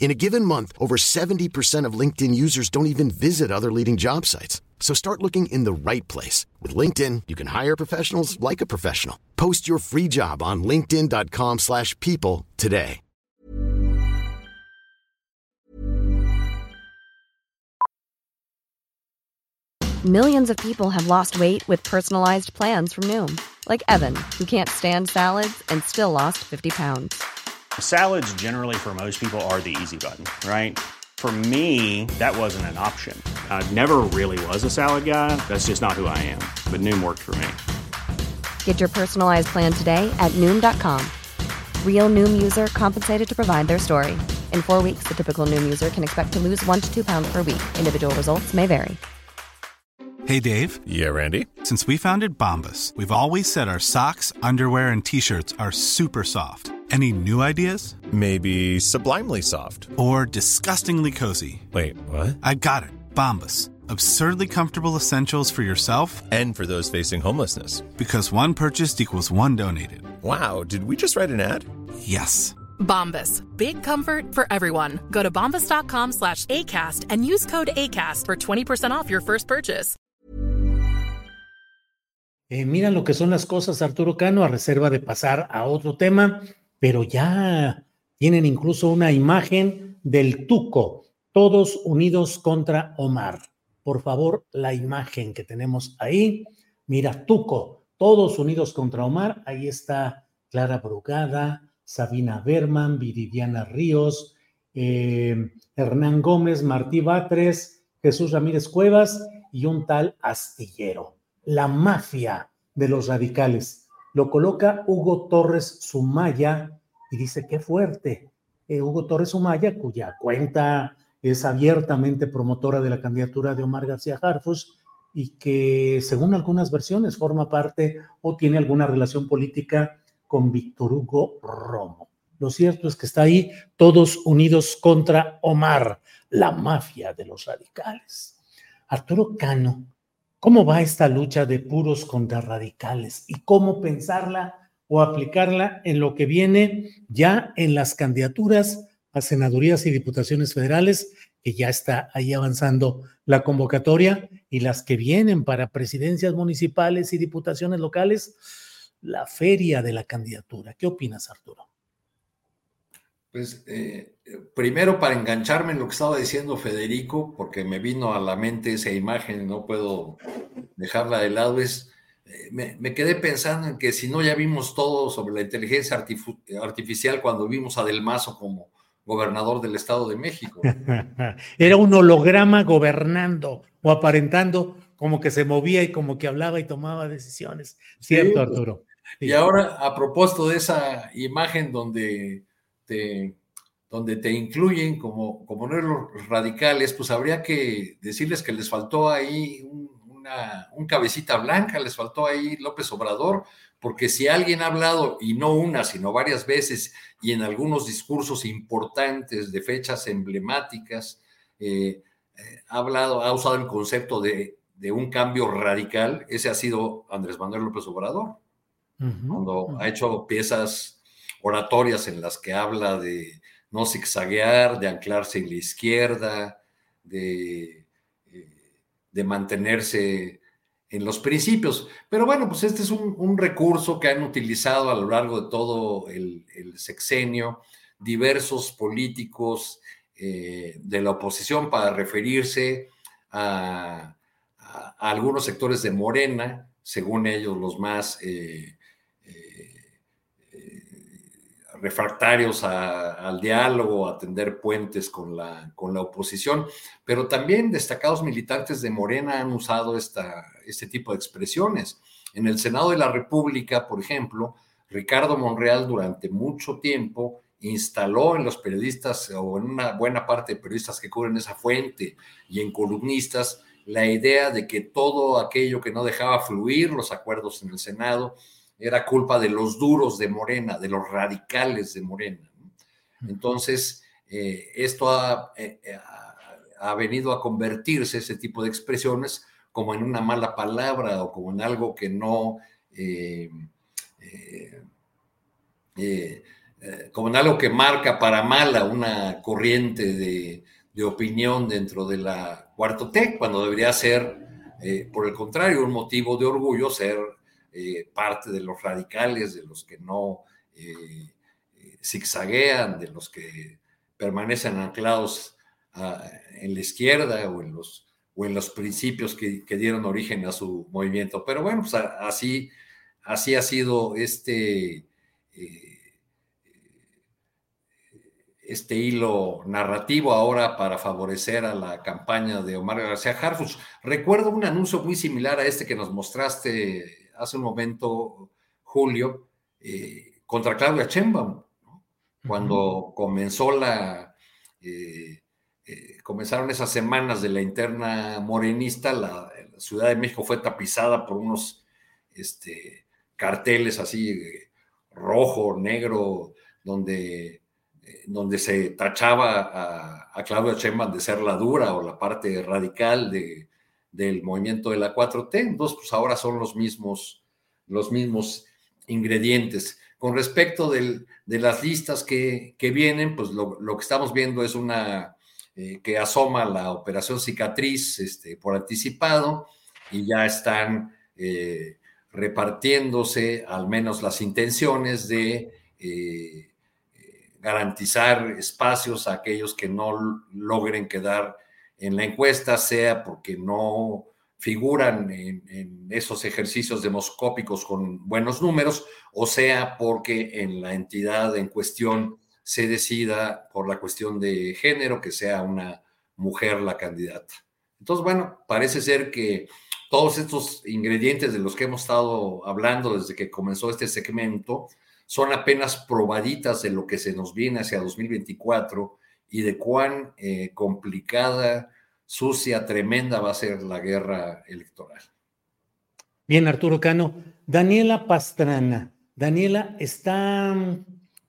In a given month, over 70% of LinkedIn users don't even visit other leading job sites. So start looking in the right place. With LinkedIn, you can hire professionals like a professional. Post your free job on linkedin.com slash people today. Millions of people have lost weight with personalized plans from Noom. Like Evan, who can't stand salads and still lost 50 pounds. Salads, generally, for most people, are the easy button, right? For me, that wasn't an option. I never really was a salad guy. That's just not who I am. But Noom worked for me. Get your personalized plan today at Noom.com. Real Noom user compensated to provide their story. In four weeks, the typical Noom user can expect to lose one to two pounds per week. Individual results may vary. Hey, Dave. Yeah, Randy. Since we founded Bombus, we've always said our socks, underwear, and t shirts are super soft. Any new ideas? Maybe sublimely soft. Or disgustingly cozy? Wait, what? I got it. Bombas. Absurdly comfortable essentials for yourself and for those facing homelessness. Because one purchased equals one donated. Wow, did we just write an ad? Yes. Bombas. Big comfort for everyone. Go to bombas.com slash ACAST and use code ACAST for 20% off your first purchase. Eh, mira lo que son las cosas, Arturo Cano, a reserva de pasar a otro tema, pero ya tienen incluso una imagen del Tuco, todos unidos contra Omar. Por favor, la imagen que tenemos ahí. Mira, Tuco, todos unidos contra Omar. Ahí está Clara Brugada, Sabina Berman, Viridiana Ríos, eh, Hernán Gómez, Martí Batres, Jesús Ramírez Cuevas y un tal Astillero. La mafia de los radicales. Lo coloca Hugo Torres Sumaya y dice, qué fuerte. Eh, Hugo Torres Sumaya, cuya cuenta es abiertamente promotora de la candidatura de Omar García Harfus y que según algunas versiones forma parte o tiene alguna relación política con Víctor Hugo Romo. Lo cierto es que está ahí todos unidos contra Omar, la mafia de los radicales. Arturo Cano, ¿cómo va esta lucha de puros contra radicales y cómo pensarla o aplicarla en lo que viene ya en las candidaturas a senadurías y diputaciones federales, que ya está ahí avanzando la convocatoria, y las que vienen para presidencias municipales y diputaciones locales, la feria de la candidatura. ¿Qué opinas, Arturo? Pues eh, primero para engancharme en lo que estaba diciendo Federico, porque me vino a la mente esa imagen y no puedo dejarla de lado, es, eh, me, me, quedé pensando en que si no ya vimos todo sobre la inteligencia artificial cuando vimos a Del Mazo como gobernador del Estado de México. Era un holograma gobernando o aparentando como que se movía y como que hablaba y tomaba decisiones. ¿Cierto, sí, Arturo? Sí. Y ahora, a propósito de esa imagen donde te, donde te incluyen como, como no los radicales, pues habría que decirles que les faltó ahí un, una, un cabecita blanca, les faltó ahí López Obrador, porque si alguien ha hablado, y no una, sino varias veces, y en algunos discursos importantes de fechas emblemáticas, eh, eh, ha hablado, ha usado el concepto de, de, un cambio radical, ese ha sido Andrés Manuel López Obrador, uh -huh, cuando uh -huh. ha hecho piezas oratorias en las que habla de no zigzaguear, de anclarse en la izquierda, de, eh, mantenerse en los principios. Pero bueno, pues este es un, recurso que han utilizado a lo largo de todo el, el sexenio diversos políticos eh, de la oposición para referirse a, algunos sectores de Morena, según ellos los más eh, refractarios al diálogo, a tender puentes con la, con la oposición, pero también destacados militantes de Morena han usado esta, este tipo de expresiones. En el Senado de la República, por ejemplo, Ricardo Monreal durante mucho tiempo instaló en los periodistas o en una buena parte de periodistas que cubren esa fuente y en columnistas la idea de que todo aquello que no dejaba fluir los acuerdos en el Senado era culpa de los duros de Morena, de los radicales de Morena. Entonces, eh, esto eh, eh, ha, venido a convertirse, ese tipo de expresiones, como en una mala palabra o como en algo que no, como en algo que marca para mala una corriente de, de opinión dentro de la cuarto T, cuando debería ser, por el contrario, un motivo de orgullo ser eh, parte de los radicales, de los que no eh, eh, zigzaguean, de los que permanecen anclados en la izquierda o en los, o en los principios que, dieron origen a su movimiento. Pero bueno, pues así, así ha sido este, este hilo narrativo ahora para favorecer a la campaña de Omar García Harfus. Recuerdo un anuncio muy similar a este que nos mostraste hace un momento, Julio, eh, contra Claudia Chembaum, cuando comenzó la, eh, eh, comenzaron esas semanas de la interna morenista, la, Ciudad de México fue tapizada por unos este, carteles así rojo, negro, donde, donde se tachaba a, a Claudia Sheinbaum de ser la dura o la parte radical de, del movimiento de la 4T. Entonces, pues ahora son los mismos, los mismos ingredientes. Con respecto de las listas que, vienen, pues lo, que estamos viendo es una eh, que asoma la operación cicatriz este, por anticipado y ya están eh, repartiéndose al menos las intenciones de eh, garantizar espacios a aquellos que no logren quedar en la encuesta, sea porque no figuran en, esos ejercicios demoscópicos con buenos números, o sea porque en la entidad en cuestión se decida por la cuestión de género que sea una mujer la candidata. Entonces, bueno, parece ser que todos estos ingredientes de los que hemos estado hablando desde que comenzó este segmento son apenas probaditas de lo que se nos viene hacia 2024 y de cuán eh, complicada, sucia, tremenda va a ser la guerra electoral. Bien, Arturo Cano. Daniela Pastrana. Daniela, está,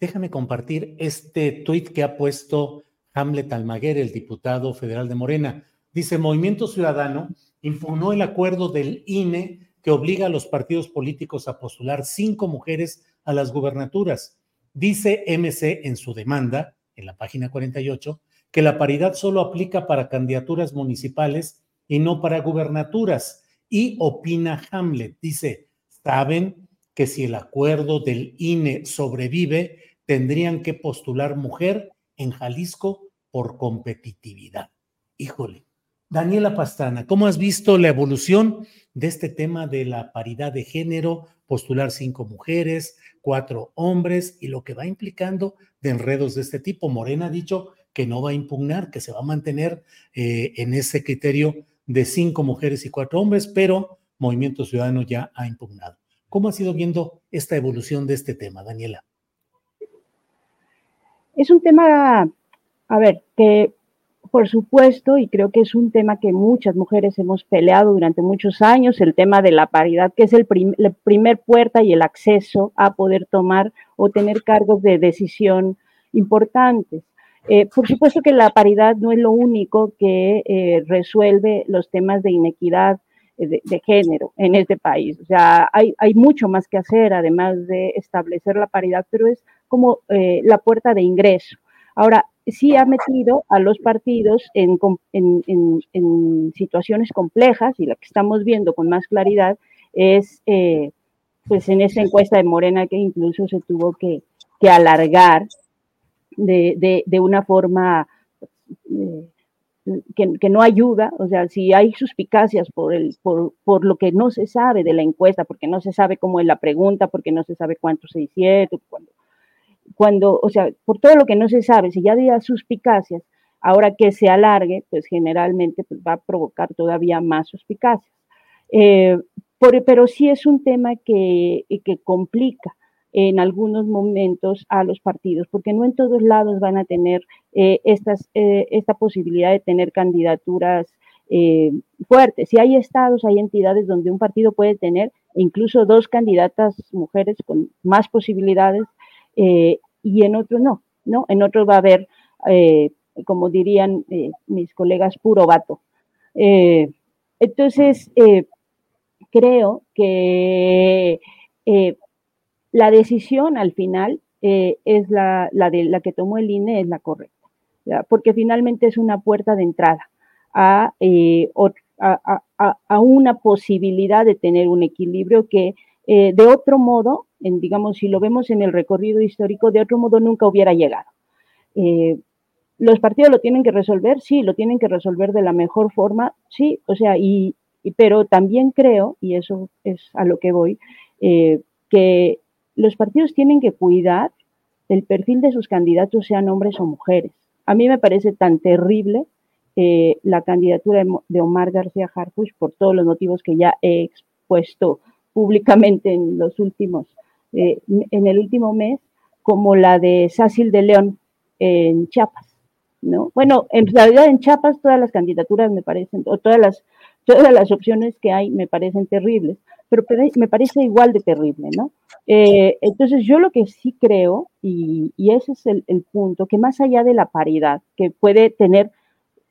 déjame compartir este tuit que ha puesto Hamlet Almaguer, el diputado federal de Morena. Dice, Movimiento Ciudadano impugnó el acuerdo del INE que obliga a los partidos políticos a postular cinco mujeres a las gubernaturas. Dice MC en su demanda en la página 48, que la paridad solo aplica para candidaturas municipales y no para gubernaturas. Y opina Hamlet, dice, saben que si el acuerdo del INE sobrevive, tendrían que postular mujer en Jalisco por competitividad. Híjole. Daniela Pastrana, ¿cómo has visto la evolución de este tema de la paridad de género, postular cinco mujeres, cuatro hombres y lo que va implicando de enredos de este tipo. Morena ha dicho que no va a impugnar, que se va a mantener eh, en ese criterio de cinco mujeres y cuatro hombres, pero Movimiento Ciudadano ya ha impugnado. ¿Cómo ha sido viendo esta evolución de este tema, Daniela? Es un tema, a ver, que por supuesto, y creo que es un tema que muchas mujeres hemos peleado durante muchos años, el tema de la paridad, que es el la primer puerta y el acceso a poder tomar o tener cargos de decisión importantes. Eh, por supuesto que la paridad no es lo único que eh, resuelve los temas de inequidad eh, de, género en este país. O sea, hay, hay, mucho más que hacer además de establecer la paridad, pero es como la puerta de ingreso. Ahora, sí ha metido a los partidos en, situaciones complejas y lo que estamos viendo con más claridad es, eh, pues en esa encuesta de Morena que incluso se tuvo que, alargar de, una forma que, no ayuda, o sea, si hay suspicacias por, el, por, por, lo que no se sabe de la encuesta, porque no se sabe cómo es la pregunta, porque no se sabe cuánto se hicieron, cuando, cuando, o sea, por todo lo que no se sabe, si ya había suspicacias, ahora que se alargue, pues generalmente pues, va a provocar todavía más suspicacias. Eh, pero sí es un tema que, que complica en algunos momentos a los partidos, porque no en todos lados van a tener eh, eh, esta posibilidad de tener candidaturas eh, fuertes. Si hay estados, hay entidades donde un partido puede tener incluso dos candidatas mujeres con más posibilidades y en otros no, ¿no? En otros va a haber, como dirían mis colegas, puro vato. entonces, creo que la decisión al final eh, es la, de la que tomó el INE, es la correcta, porque finalmente es una puerta de entrada eh, a, a, una posibilidad de tener un equilibrio que eh, de otro modo, en, digamos, si lo vemos en el recorrido histórico, de otro modo nunca hubiera llegado. los partidos lo tienen que resolver, sí, lo tienen que resolver de la mejor forma, sí, o sea, y, pero también creo, y eso es a lo que voy, que los partidos tienen que cuidar el perfil de sus candidatos, sean hombres o mujeres. A mí me parece tan terrible eh, la candidatura de Omar García Harfuch por todos los motivos que ya he expuesto públicamente en los últimos, eh, en el último mes, como la de Sácil de León en Chiapas. ¿no? Bueno, en realidad en Chiapas todas las candidaturas me parecen, o todas las, todas las opciones que hay me parecen terribles, pero me parece igual de terrible, ¿no? Eh, entonces yo lo que sí creo, y, ese es el, punto, que más allá de la paridad, que puede tener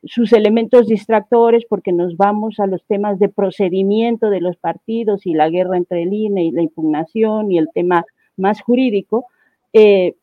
sus elementos distractores porque nos vamos a los temas de procedimiento de los partidos y la guerra entre el INE y la impugnación y el tema más jurídico, eh,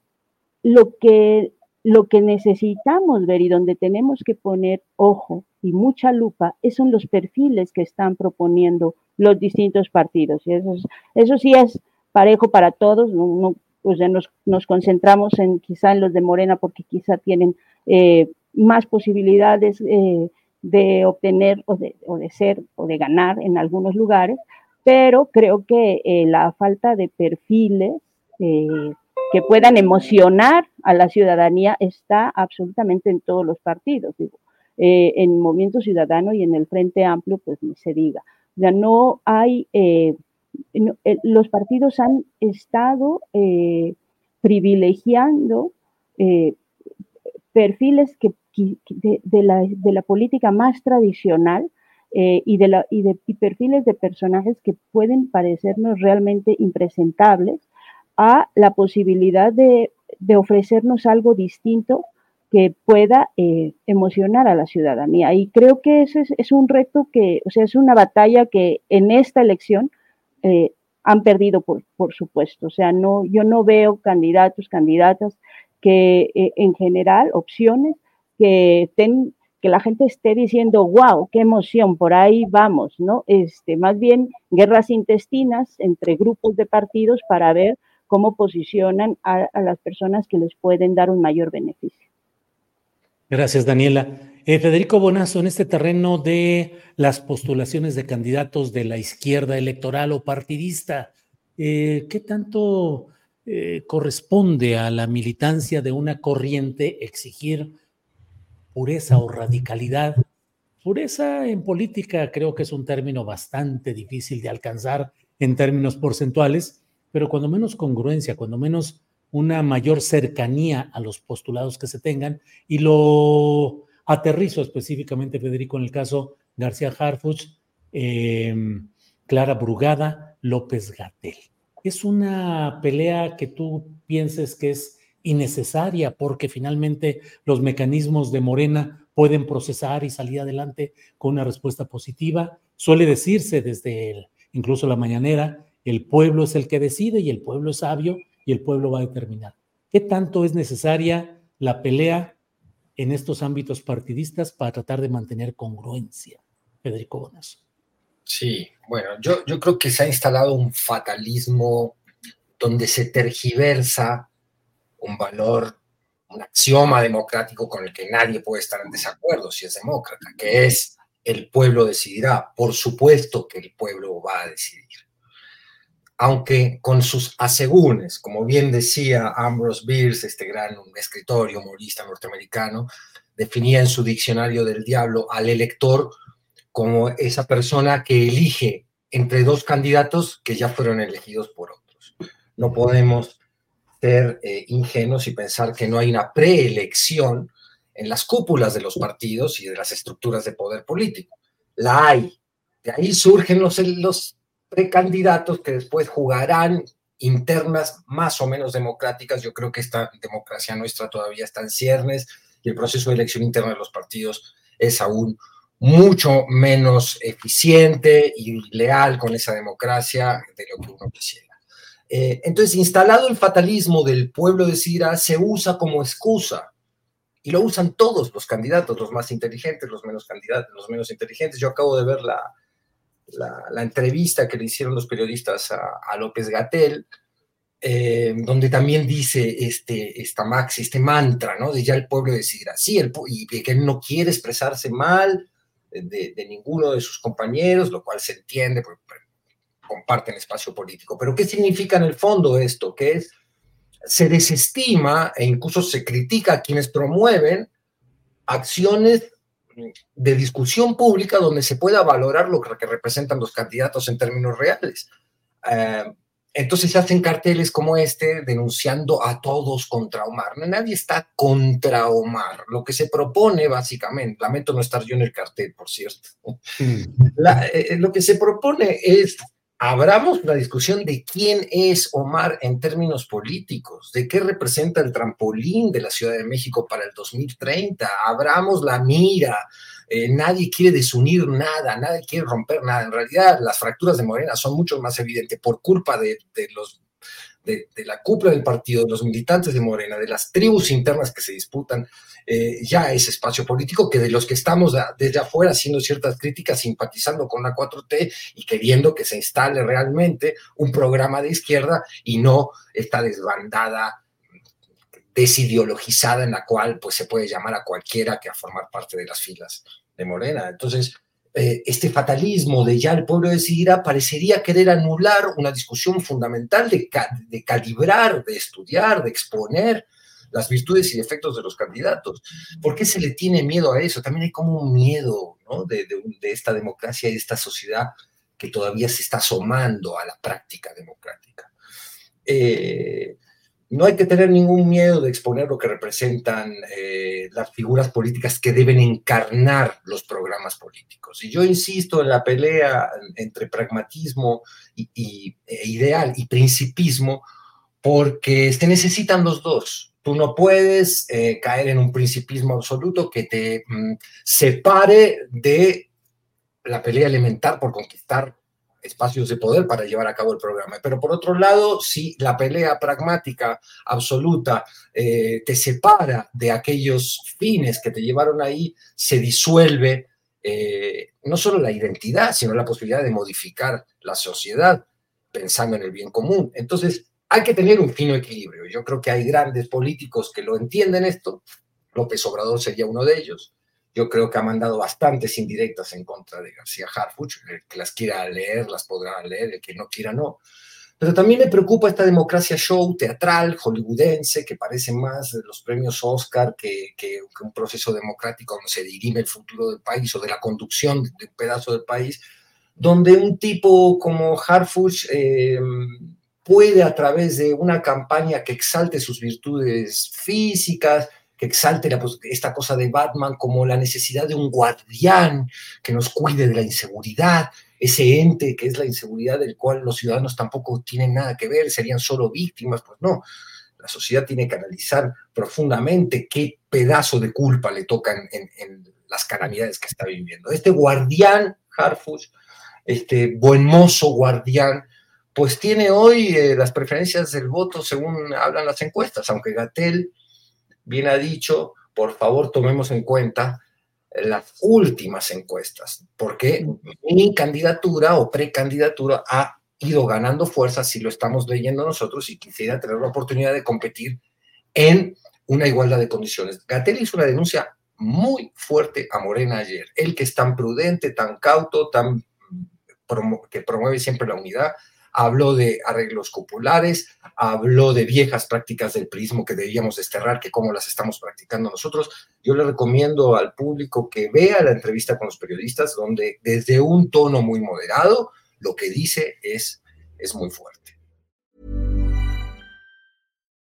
lo, que, lo que necesitamos ver y donde tenemos que poner ojo y mucha lupa son los perfiles que están proponiendo los distintos partidos. Y eso, eso sí es parejo para todos, no, pues nos, nos, concentramos en quizá en los de Morena porque quizá tienen eh, más posibilidades eh, de obtener o de, o de, ser o de ganar en algunos lugares, pero creo que eh, la falta de perfiles que puedan emocionar a la ciudadanía está absolutamente en todos los partidos. Digo, en Movimiento Ciudadano y en el Frente Amplio, pues ni se diga. Ya no hay, eh, eh, los partidos han estado eh, privilegiando perfiles de, la, política más tradicional y, de la, y, de, perfiles de personajes que pueden parecernos realmente impresentables a la posibilidad de, de ofrecernos algo distinto que pueda eh, emocionar a la ciudadanía. Y creo que ese es, un reto que, o sea, es una batalla que en esta elección eh, han perdido, por, por, supuesto. O sea, no, yo no veo candidatos, candidatas que eh, en general, opciones que estén que la gente esté diciendo, wow, qué emoción, por ahí vamos, ¿no? Este, más bien guerras intestinas entre grupos de partidos para ver cómo posicionan a las personas que les pueden dar un mayor beneficio. Gracias, Daniela. Eh, Federico Bonazo, en este terreno de las postulaciones de candidatos de la izquierda electoral o partidista, eh, ¿qué tanto eh, corresponde a la militancia de una corriente exigir pureza o radicalidad? Pureza en política creo que es un término bastante difícil de alcanzar en términos porcentuales, pero cuando menos congruencia, cuando menos una mayor cercanía a los postulados que se tengan y lo aterrizo específicamente, Federico, en el caso García Harfuch, em, Clara Brugada, López Gatel. Es una pelea que tú pienses que es innecesaria porque finalmente los mecanismos de Morena pueden procesar y salir adelante con una respuesta positiva. Suele decirse desde incluso la mañanera, el pueblo es el que decide y el pueblo es sabio y el pueblo va a determinar. ¿Qué tanto es necesaria la pelea en estos ámbitos partidistas para tratar de mantener congruencia? Federico Bonazo. Sí, bueno, yo, yo creo que se ha instalado un fatalismo donde se tergiversa un valor un axioma democrático con el que nadie puede estar en desacuerdo si es demócrata, que es el pueblo decidirá. Por supuesto que el pueblo va a decidir. Aunque con sus asegúnes, como bien decía Ambrose Bierce, este gran escritor y humorista norteamericano, definía en su diccionario del diablo al elector como esa persona que elige entre dos candidatos que ya fueron elegidos por otros. No podemos ser eh, ingenuos y pensar que no hay una preelección en las cúpulas de los partidos y de las estructuras de poder político. La hay. De ahí surgen los, los precandidatos que después jugarán internas más o menos democráticas. Yo creo que esta democracia nuestra todavía está en ciernes y el proceso de elección interna de los partidos es aún mucho menos eficiente y leal con esa democracia de lo que uno quisiera. Eh, entonces, instalado el fatalismo del pueblo de Sira, se usa como excusa y lo usan todos los candidatos, los más inteligentes, los menos candidatos, los menos inteligentes. Yo acabo de ver la, la, entrevista que le hicieron los periodistas a, López Gatel, eh, donde también dice este, esta max, este mantra, ¿no? De ya el pueblo decidirá, sí, el, y que él no quiere expresarse mal, de, ninguno de sus compañeros, lo cual se entiende porque comparten espacio político. Pero ¿qué significa en el fondo esto? Que es, se desestima e incluso se critica a quienes promueven acciones de discusión pública donde se pueda valorar lo que representan los candidatos en términos reales. Eh, entonces se hacen carteles como este denunciando a todos contra Omar. Nadie está contra Omar. Lo que se propone básicamente, lamento no estar yo en el cartel, por cierto, mm. eh, lo que se propone es abramos la discusión de quién es Omar en términos políticos, de qué representa el trampolín de la Ciudad de México para el 2030, abramos la mira, eh, nadie quiere desunir nada, nadie quiere romper nada. En realidad, las fracturas de Morena son mucho más evidentes por culpa de, los de, la cúpula del partido, de los militantes de Morena, de las tribus internas que se disputan eh, ya ese espacio político, que de los que estamos desde afuera haciendo ciertas críticas, simpatizando con la 4T y queriendo que se instale realmente un programa de izquierda y no esta desbandada desideologizada en la cual pues se puede llamar a cualquiera que a formar parte de las filas de Morena. Entonces, eh, este fatalismo de ya el pueblo decidirá parecería querer anular una discusión fundamental de, de calibrar, de estudiar, de exponer las virtudes y defectos de los candidatos. ¿Por qué se le tiene miedo a eso? También hay como un miedo de, esta democracia y de esta sociedad que todavía se está asomando a la práctica democrática. Eh, no hay que tener ningún miedo de exponer lo que representan eh, las figuras políticas que deben encarnar los programas políticos. Y yo insisto en la pelea entre pragmatismo y, e ideal y principismo, porque se necesitan los dos. Tú no puedes eh, caer en un principismo absoluto que te mm, separe de la pelea elemental por conquistar espacios de poder para llevar a cabo el programa. Pero por otro lado, si la pelea pragmática absoluta eh, te separa de aquellos fines que te llevaron ahí, se disuelve eh, no solo la identidad, sino la posibilidad de modificar la sociedad pensando en el bien común. Entonces, hay que tener un fino equilibrio. Yo creo que hay grandes políticos que lo entienden esto. López Obrador sería uno de ellos. Yo creo que ha mandado bastantes indirectas en contra de García Harfuch. El que las quiera leer, las podrá leer, el que no quiera, no. Pero también me preocupa esta democracia show teatral, hollywoodense, que parece más los premios Oscar que, un proceso democrático donde se dirime el futuro del país o de la conducción de un pedazo del país, donde un tipo como Harfuch eh, puede a través de una campaña que exalte sus virtudes físicas, que exalte esta cosa de Batman como la necesidad de un guardián que nos cuide de la inseguridad, ese ente que es la inseguridad del cual los ciudadanos tampoco tienen nada que ver, serían solo víctimas, pues no. La sociedad tiene que analizar profundamente qué pedazo de culpa le tocan en, las calamidades que está viviendo. Este guardián, Harfus, este buen mozo guardián, pues tiene hoy eh, las preferencias del voto según hablan las encuestas, aunque Gatel bien ha dicho, por favor tomemos en cuenta las últimas encuestas, porque mi candidatura o precandidatura ha ido ganando fuerza si lo estamos leyendo nosotros y quisiera tener la oportunidad de competir en una igualdad de condiciones. Gatel hizo una denuncia muy fuerte a Morena ayer. El que es tan prudente, tan cauto, tan que promueve siempre la unidad, habló de arreglos cupulares, habló de viejas prácticas del prismo que debíamos desterrar, que cómo las estamos practicando nosotros. Yo le recomiendo al público que vea la entrevista con los periodistas, donde desde un tono muy moderado, lo que dice es, es muy fuerte.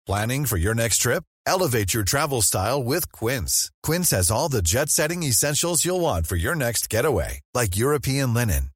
Planning for your next trip? Elevate your travel style with Quince. Quince has all the jet-setting essentials you'll want for your next getaway, like European linen